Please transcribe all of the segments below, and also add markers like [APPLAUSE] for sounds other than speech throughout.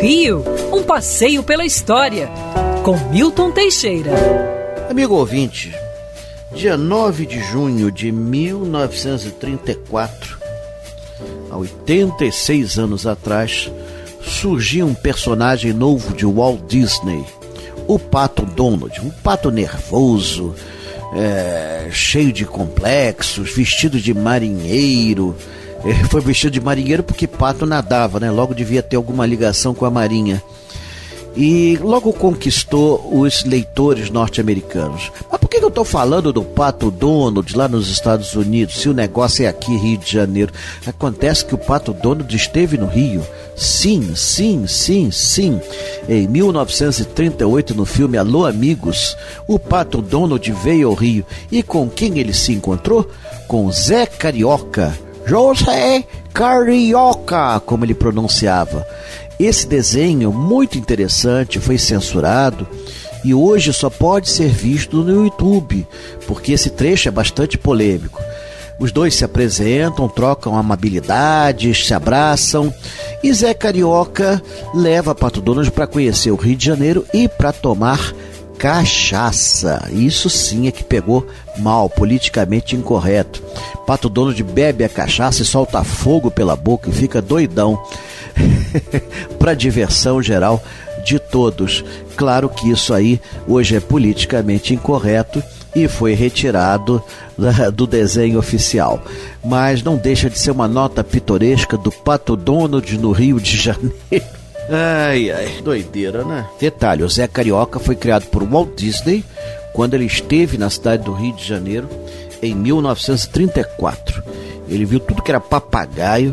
Rio, um passeio pela história, com Milton Teixeira. Amigo ouvinte, dia 9 de junho de 1934, há 86 anos atrás, surgiu um personagem novo de Walt Disney, o Pato Donald, um pato nervoso, é, cheio de complexos, vestido de marinheiro. É, foi vestido de marinheiro porque pato nadava, né? Logo devia ter alguma ligação com a marinha. E logo conquistou os leitores norte-americanos. Mas por que eu estou falando do Pato Donald lá nos Estados Unidos, se o negócio é aqui, Rio de Janeiro? Acontece que o Pato Donald esteve no Rio. Sim, sim, sim, sim. Em 1938, no filme Alô Amigos, o Pato Donald veio ao Rio. E com quem ele se encontrou? Com Zé Carioca. José Carioca, como ele pronunciava. Esse desenho, muito interessante, foi censurado e hoje só pode ser visto no YouTube, porque esse trecho é bastante polêmico. Os dois se apresentam, trocam amabilidades, se abraçam e Zé Carioca leva Pato Donald para conhecer o Rio de Janeiro e para tomar cachaça. Isso sim é que pegou mal, politicamente incorreto. Pato Donald bebe a cachaça e solta fogo pela boca e fica doidão. [LAUGHS] para diversão geral de todos. Claro que isso aí hoje é politicamente incorreto e foi retirado do desenho oficial. Mas não deixa de ser uma nota pitoresca do Pato Donald no Rio de Janeiro. Ai, ai, doideira, né? Detalhe: o Zé Carioca foi criado por Walt Disney quando ele esteve na cidade do Rio de Janeiro em 1934. Ele viu tudo que era papagaio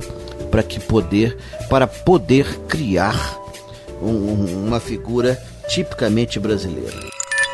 para que poder para poder criar um, uma figura tipicamente brasileira.